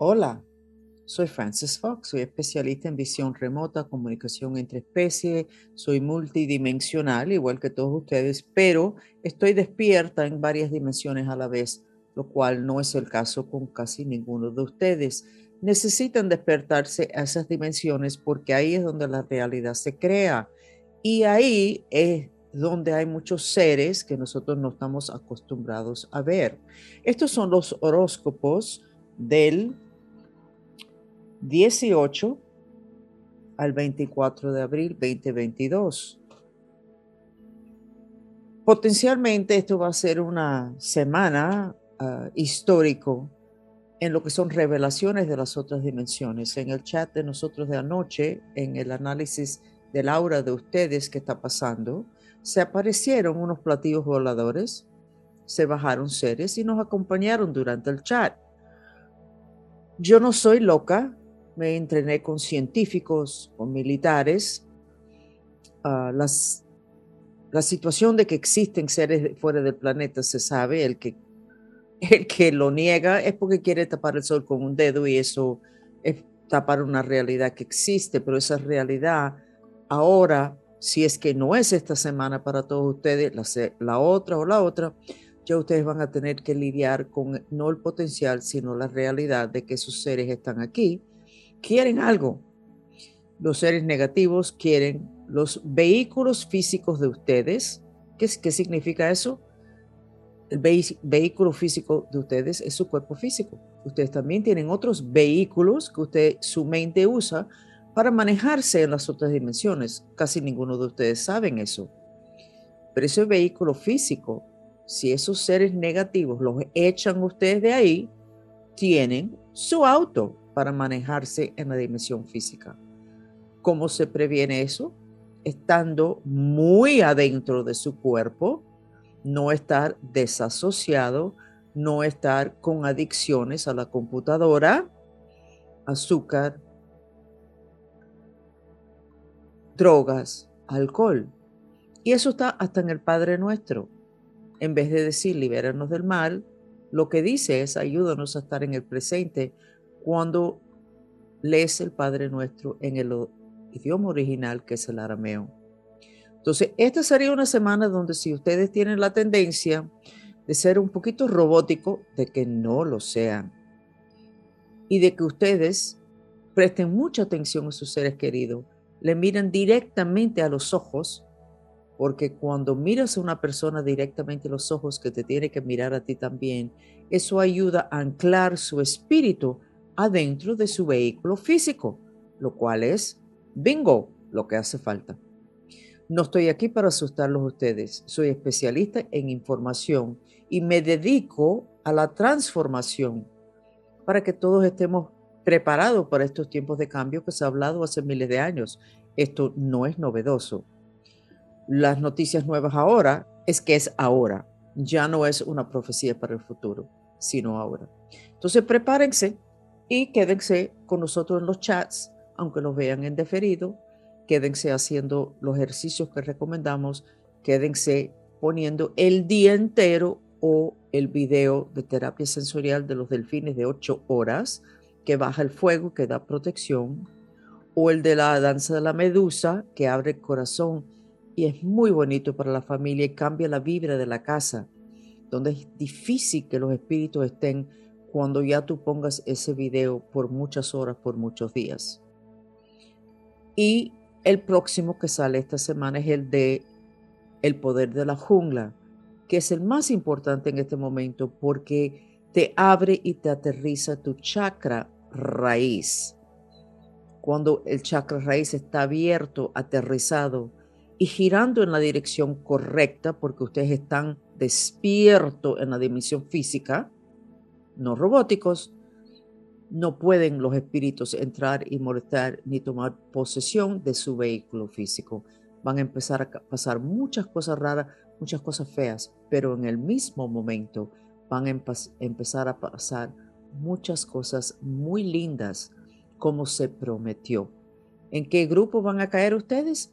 Hola, soy Francis Fox, soy especialista en visión remota, comunicación entre especies, soy multidimensional, igual que todos ustedes, pero estoy despierta en varias dimensiones a la vez, lo cual no es el caso con casi ninguno de ustedes. Necesitan despertarse a esas dimensiones porque ahí es donde la realidad se crea y ahí es donde hay muchos seres que nosotros no estamos acostumbrados a ver. Estos son los horóscopos del 18 al 24 de abril 2022. Potencialmente esto va a ser una semana uh, histórico en lo que son revelaciones de las otras dimensiones. En el chat de nosotros de anoche, en el análisis del aura de ustedes que está pasando, se aparecieron unos platillos voladores, se bajaron seres y nos acompañaron durante el chat. Yo no soy loca, me entrené con científicos, con militares. Uh, las, la situación de que existen seres fuera del planeta se sabe, el que, el que lo niega es porque quiere tapar el sol con un dedo y eso es tapar una realidad que existe, pero esa realidad ahora, si es que no es esta semana para todos ustedes, la, la otra o la otra, ya ustedes van a tener que lidiar con no el potencial, sino la realidad de que sus seres están aquí quieren algo. Los seres negativos quieren los vehículos físicos de ustedes. ¿Qué, qué significa eso? El vehículo físico de ustedes es su cuerpo físico. Ustedes también tienen otros vehículos que usted, su mente usa para manejarse en las otras dimensiones. Casi ninguno de ustedes saben eso. Pero ese vehículo físico, si esos seres negativos los echan ustedes de ahí, tienen su auto, para manejarse en la dimensión física. ¿Cómo se previene eso? Estando muy adentro de su cuerpo, no estar desasociado, no estar con adicciones a la computadora, azúcar, drogas, alcohol. Y eso está hasta en el Padre Nuestro. En vez de decir libéranos del mal, lo que dice es ayúdanos a estar en el presente cuando lees el Padre Nuestro en el idioma original que es el arameo. Entonces, esta sería una semana donde si ustedes tienen la tendencia de ser un poquito robótico, de que no lo sean. Y de que ustedes presten mucha atención a sus seres queridos, le miren directamente a los ojos, porque cuando miras a una persona directamente a los ojos que te tiene que mirar a ti también, eso ayuda a anclar su espíritu adentro de su vehículo físico, lo cual es bingo, lo que hace falta. No estoy aquí para asustarlos ustedes, soy especialista en información y me dedico a la transformación para que todos estemos preparados para estos tiempos de cambio que se ha hablado hace miles de años. Esto no es novedoso. Las noticias nuevas ahora es que es ahora, ya no es una profecía para el futuro, sino ahora. Entonces prepárense y quédense con nosotros en los chats, aunque los vean en deferido, quédense haciendo los ejercicios que recomendamos, quédense poniendo el día entero o el video de terapia sensorial de los delfines de 8 horas, que baja el fuego, que da protección, o el de la danza de la medusa, que abre el corazón y es muy bonito para la familia y cambia la vibra de la casa, donde es difícil que los espíritus estén cuando ya tú pongas ese video por muchas horas, por muchos días. Y el próximo que sale esta semana es el de El poder de la jungla, que es el más importante en este momento porque te abre y te aterriza tu chakra raíz. Cuando el chakra raíz está abierto, aterrizado y girando en la dirección correcta, porque ustedes están despiertos en la dimensión física, no robóticos, no pueden los espíritus entrar y molestar ni tomar posesión de su vehículo físico. Van a empezar a pasar muchas cosas raras, muchas cosas feas, pero en el mismo momento van a empezar a pasar muchas cosas muy lindas como se prometió. ¿En qué grupo van a caer ustedes?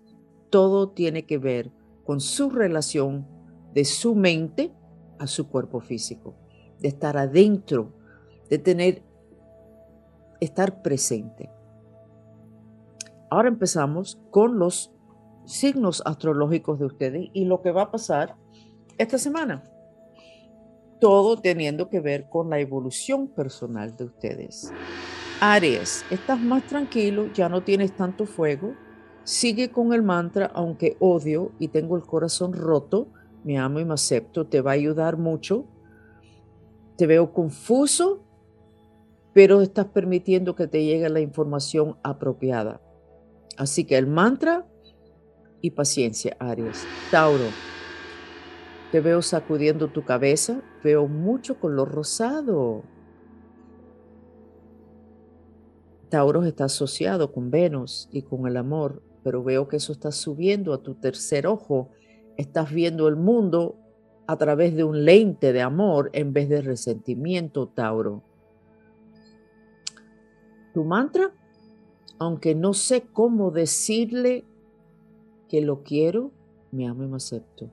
Todo tiene que ver con su relación de su mente a su cuerpo físico de estar adentro, de tener estar presente. Ahora empezamos con los signos astrológicos de ustedes y lo que va a pasar esta semana. Todo teniendo que ver con la evolución personal de ustedes. Aries, estás más tranquilo, ya no tienes tanto fuego. Sigue con el mantra, aunque odio y tengo el corazón roto, me amo y me acepto, te va a ayudar mucho. Te veo confuso, pero estás permitiendo que te llegue la información apropiada. Así que el mantra y paciencia, Aries. Tauro, te veo sacudiendo tu cabeza, veo mucho color rosado. Tauro está asociado con Venus y con el amor, pero veo que eso está subiendo a tu tercer ojo. Estás viendo el mundo a través de un lente de amor en vez de resentimiento, Tauro. Tu mantra, aunque no sé cómo decirle que lo quiero, me amo y me acepto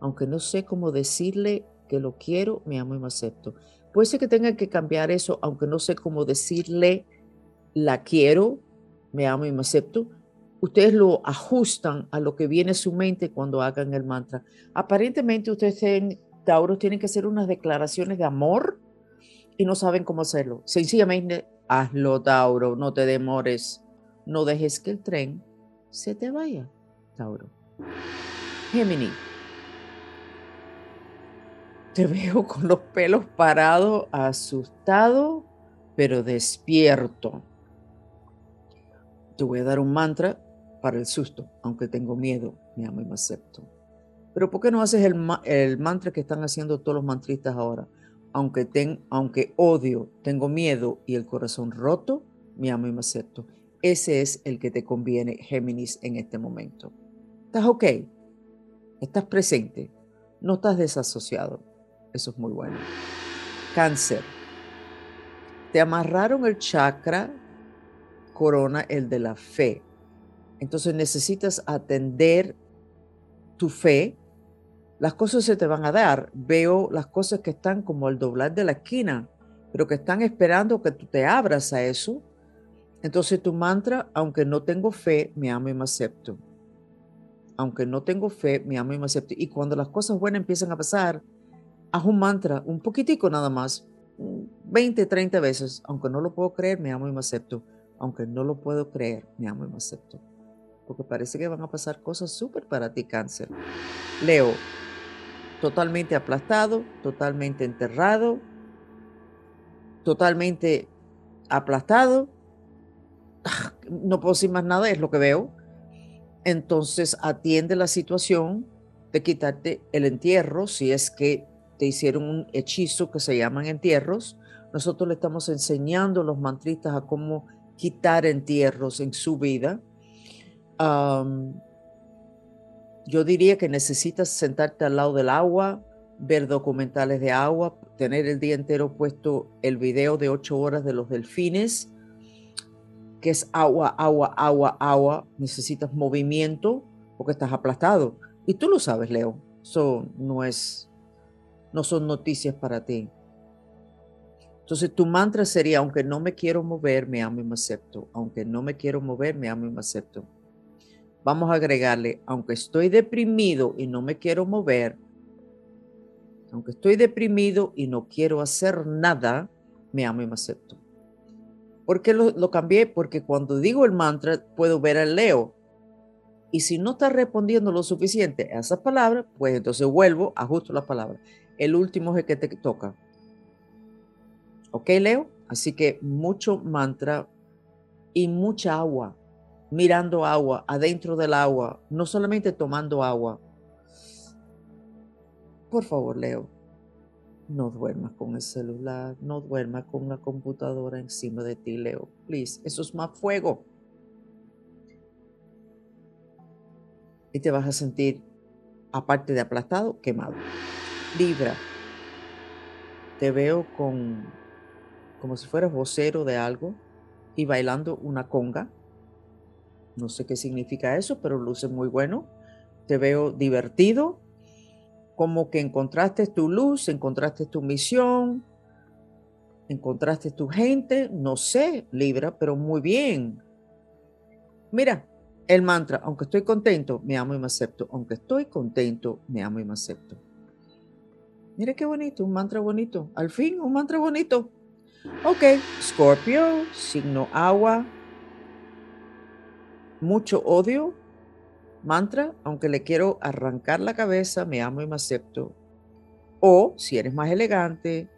aunque no sé cómo decirle que lo quiero, me amo y me acepto. Puede ser que tenga que cambiar eso, aunque no sé cómo decirle la quiero, me amo y me acepto. Ustedes lo ajustan a lo que viene su mente cuando hagan el mantra. Aparentemente ustedes, tienen, tienen que hacer unas declaraciones de amor y no saben cómo hacerlo. Sencillamente, hazlo, Tauro, no te demores. No dejes que el tren se te vaya, Tauro. Gemini. Te veo con los pelos parados, asustado, pero despierto. Te voy a dar un mantra para el susto, aunque tengo miedo, me amo y me acepto. Pero ¿por qué no haces el, el mantra que están haciendo todos los mantristas ahora? Aunque, ten, aunque odio, tengo miedo y el corazón roto, me amo y me acepto. Ese es el que te conviene, Géminis, en este momento. ¿Estás ok? ¿Estás presente? No estás desasociado. Eso es muy bueno. Cáncer. Te amarraron el chakra corona, el de la fe. Entonces necesitas atender tu fe. Las cosas se te van a dar. Veo las cosas que están como al doblar de la esquina, pero que están esperando que tú te abras a eso. Entonces tu mantra, aunque no tengo fe, me amo y me acepto. Aunque no tengo fe, me amo y me acepto. Y cuando las cosas buenas empiezan a pasar, haz un mantra, un poquitico nada más, 20, 30 veces, aunque no lo puedo creer, me amo y me acepto. Aunque no lo puedo creer, me amo y me acepto. Porque parece que van a pasar cosas súper para ti, cáncer. Leo, totalmente aplastado, totalmente enterrado, totalmente aplastado. No puedo decir más nada, es lo que veo. Entonces atiende la situación de quitarte el entierro si es que te hicieron un hechizo que se llaman entierros. Nosotros le estamos enseñando a los mantristas a cómo quitar entierros en su vida. Yo diría que necesitas sentarte al lado del agua, ver documentales de agua, tener el día entero puesto el video de ocho horas de los delfines, que es agua, agua, agua, agua. Necesitas movimiento porque estás aplastado. Y tú lo sabes, Leo. Eso no es no son noticias para ti. Entonces tu mantra sería, aunque no me quiero mover, me amo y me acepto. Aunque no me quiero mover, me amo y me acepto. Vamos a agregarle, aunque estoy deprimido y no me quiero mover, aunque estoy deprimido y no quiero hacer nada, me amo y me acepto. ¿Por qué lo, cambié? Porque cuando digo el mantra puedo ver al Leo. Y si no está respondiendo lo suficiente a esas palabras, pues entonces vuelvo, ajusto las palabras el último es el que te toca. ¿Ok, Leo? Así que mucho mantra y mucha agua, mirando agua, adentro del agua, no solamente tomando agua. Por favor, Leo, no duermas con el celular, no duermas con la computadora encima de ti, Leo. Please, eso es más fuego. Y te vas a sentir, aparte de aplastado, quemado. Libra, te veo con como si fueras vocero de algo y bailando una conga. No sé qué significa eso, pero luce muy bueno. Te veo divertido, como que encontraste tu luz, encontraste tu misión. Encontraste tu gente, no sé, Libra, pero muy bien. Mira, el mantra, aunque estoy contento, me amo y me acepto. Aunque estoy contento, me amo y me acepto. Mira qué bonito, un mantra bonito. Al fin, un mantra bonito. Ok, Scorpio, signo agua, mucho odio, mantra, aunque le quiero arrancar la cabeza, me amo y me acepto. O si eres más elegante,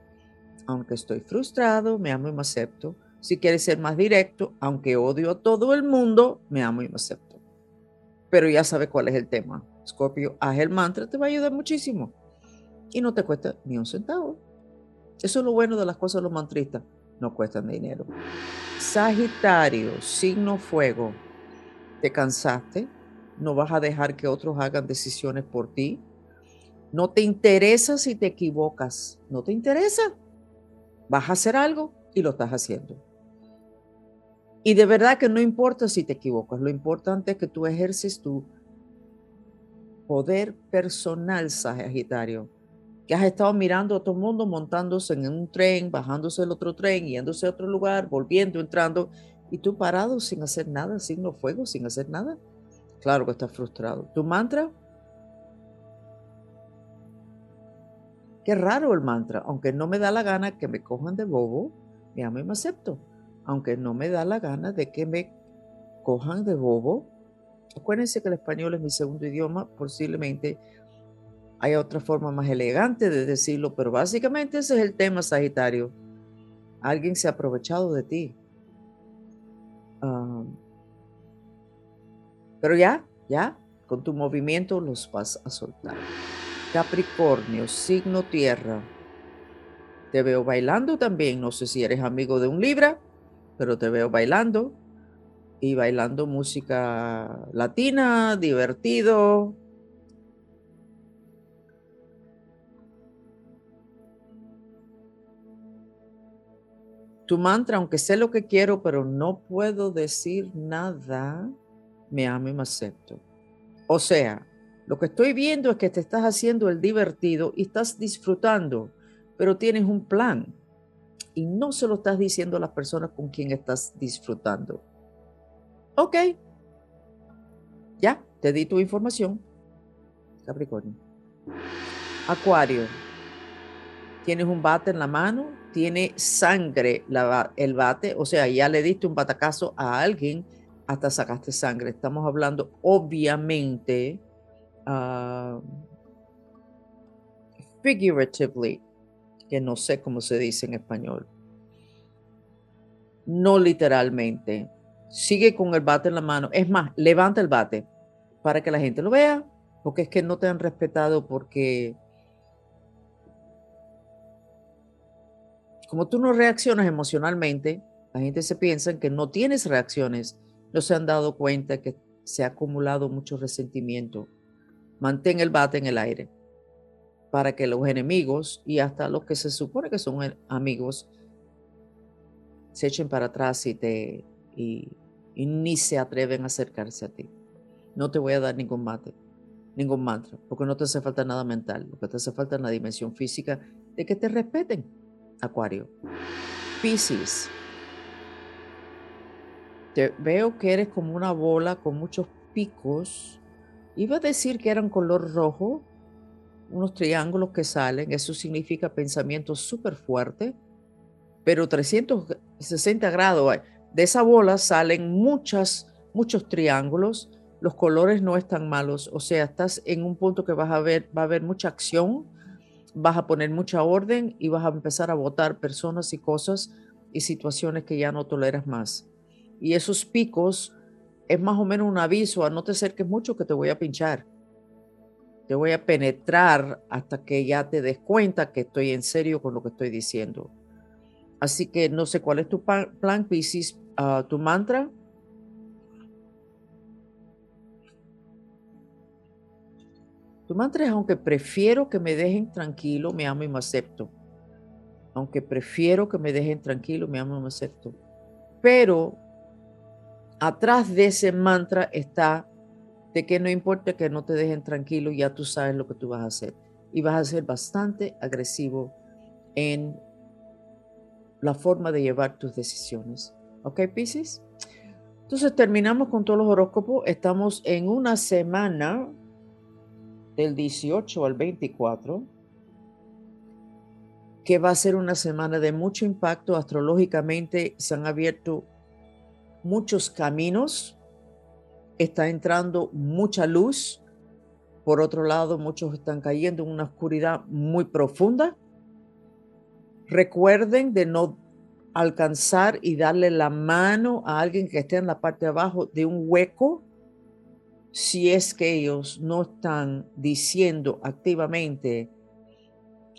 aunque estoy frustrado, me amo y me acepto. Si quieres ser más directo, aunque odio a todo el mundo, me amo y me acepto. Pero ya sabes cuál es el tema. Scorpio, haz el mantra, te va a ayudar muchísimo. Y no te cuesta ni un centavo. Eso es lo bueno de las cosas de los mantristas. No cuestan dinero. Sagitario, signo fuego. ¿Te cansaste? ¿No vas a dejar que otros hagan decisiones por ti? ¿No te interesa si te equivocas? ¿No te interesa? Vas a hacer algo y lo estás haciendo. Y de verdad que no importa si te equivocas, lo importante es que tú ejerces tu poder personal, Sagitario que has estado mirando a todo el mundo montándose en un tren, bajándose el otro tren, yéndose a otro lugar, volviendo, entrando, y tú parado sin hacer nada, signo fuego, sin hacer nada. Claro que estás frustrado. ¿Tu mantra? Qué raro el mantra, aunque no me da la gana que me cojan de bobo, me amo y me acepto. Aunque no me da la gana de que me cojan de bobo. Acuérdense que el español es mi segundo idioma, posiblemente hay otra forma más elegante de decirlo, pero básicamente ese es el tema, Sagitario. Alguien se ha aprovechado de ti. Pero ya, ya, con tu movimiento los vas a soltar. Capricornio, signo tierra. Te veo bailando también. No sé si eres amigo de un Libra, pero te veo bailando. Y bailando música latina, divertido, Tu mantra, aunque sé lo que quiero, pero no puedo decir nada, me amo y me acepto. O sea, lo que estoy viendo es que te estás haciendo el divertido y estás disfrutando, pero tienes un plan y no se lo estás diciendo a las personas con quien estás disfrutando. Ok, ya, te di tu información. Capricornio. Acuario, tienes un bate en la mano, tiene sangre el bate, o sea, ya le diste un batacazo a alguien hasta sacaste sangre. Estamos hablando obviamente uh, figuratively, que no sé cómo se dice en español. No literalmente. Sigue con el bate en la mano. Es más, levanta el bate para que la gente lo vea, porque es que no te han respetado porque como tú no reaccionas emocionalmente, la gente se piensa que no tienes reacciones, no se han dado cuenta que se ha acumulado mucho resentimiento. Mantén el bate en el aire para que los enemigos y hasta los que se supone que son amigos se echen para atrás y, te, y, y ni se atreven a acercarse a ti. No te voy a dar ningún mate, ningún mantra, porque no te hace falta nada mental, lo que te hace falta es la dimensión física de que te respeten Acuario. Piscis. Te veo que eres como una bola con muchos picos. Iba a decir que eran color rojo, unos triángulos que salen. Eso significa pensamiento súper fuerte. Pero 360 grados. De esa bola salen muchas, muchos triángulos. Los colores no están malos. O sea, estás en un punto que a va a haber mucha acción vas a poner mucha orden y vas a empezar a votar personas y cosas y situaciones que ya no toleras más. Y esos picos es más o menos un aviso a no te acerques mucho que te voy a pinchar. Te voy a penetrar hasta que ya te des cuenta que estoy en serio con lo que estoy diciendo. Así que no sé cuál es tu plan, Pisces, uh, tu mantra. Tu mantra es, aunque prefiero que me dejen tranquilo, me amo y me acepto. Aunque prefiero que me dejen tranquilo, me amo y me acepto. Pero atrás de ese mantra está de que no importa que no te dejen tranquilo, ya tú sabes lo que tú vas a hacer. Y vas a ser bastante agresivo en la forma de llevar tus decisiones. ¿Ok, Pisces? Entonces terminamos con todos los horóscopos. Estamos en una semana del 18 al 24, que va a ser una semana de mucho impacto astrológicamente. Se han abierto muchos caminos, está entrando mucha luz. Por otro lado, muchos están cayendo en una oscuridad muy profunda. Recuerden de no alcanzar y darle la mano a alguien que esté en la parte de abajo de un hueco si es que ellos no están diciendo activamente,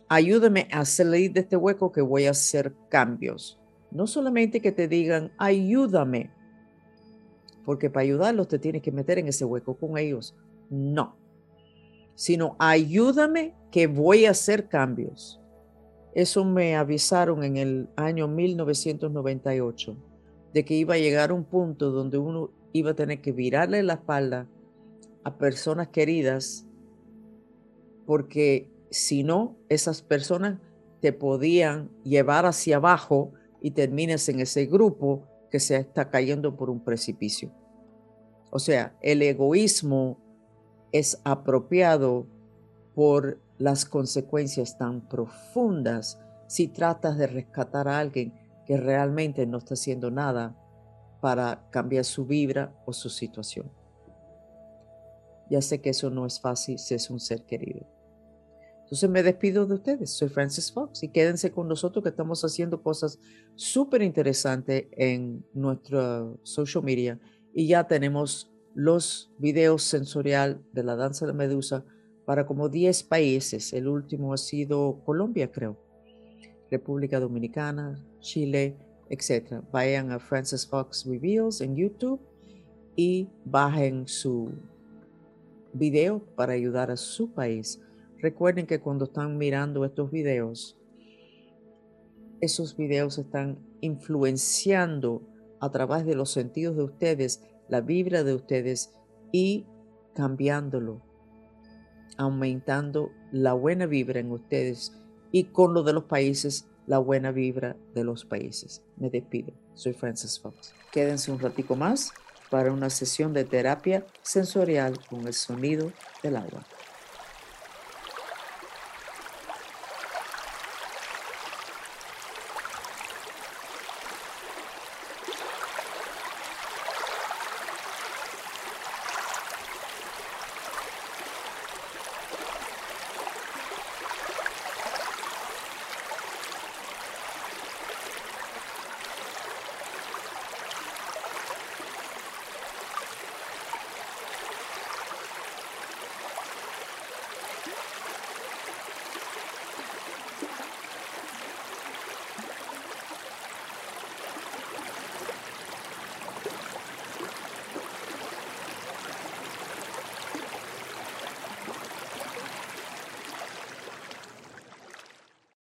ayúdame a salir de este hueco que voy a hacer cambios. No solamente que te digan, ayúdame, porque para ayudarlos te tienes que meter en ese hueco con ellos. No, sino ayúdame que voy a hacer cambios. Eso me avisaron en el año 1998, de que iba a llegar un punto donde uno iba a tener que virarle la espalda a personas queridas, porque si no, esas personas te podían llevar hacia abajo y termines en ese grupo que se está cayendo por un precipicio. O sea, el egoísmo es apropiado por las consecuencias tan profundas si tratas de rescatar a alguien que realmente no está haciendo nada para cambiar su vibra o su situación. Ya sé que eso no es fácil si es un ser querido. Entonces me despido de ustedes. Soy Francis Fox y quédense con nosotros que estamos haciendo cosas súper interesantes en nuestra social media y ya tenemos los videos sensorial de la danza de la medusa para como 10 países. El último ha sido Colombia, creo. República Dominicana, Chile, etc. Vayan a Francis Fox Reveals en YouTube y bajen su video para ayudar a su país. Recuerden que cuando están mirando estos videos, esos videos están influenciando a través de los sentidos de ustedes, la vibra de ustedes y cambiándolo aumentando la buena vibra en ustedes y con lo de los países, la buena vibra de los países. Me despido. Soy Francis Fox. Quédense un ratico más para una sesión de terapia sensorial con el sonido del agua.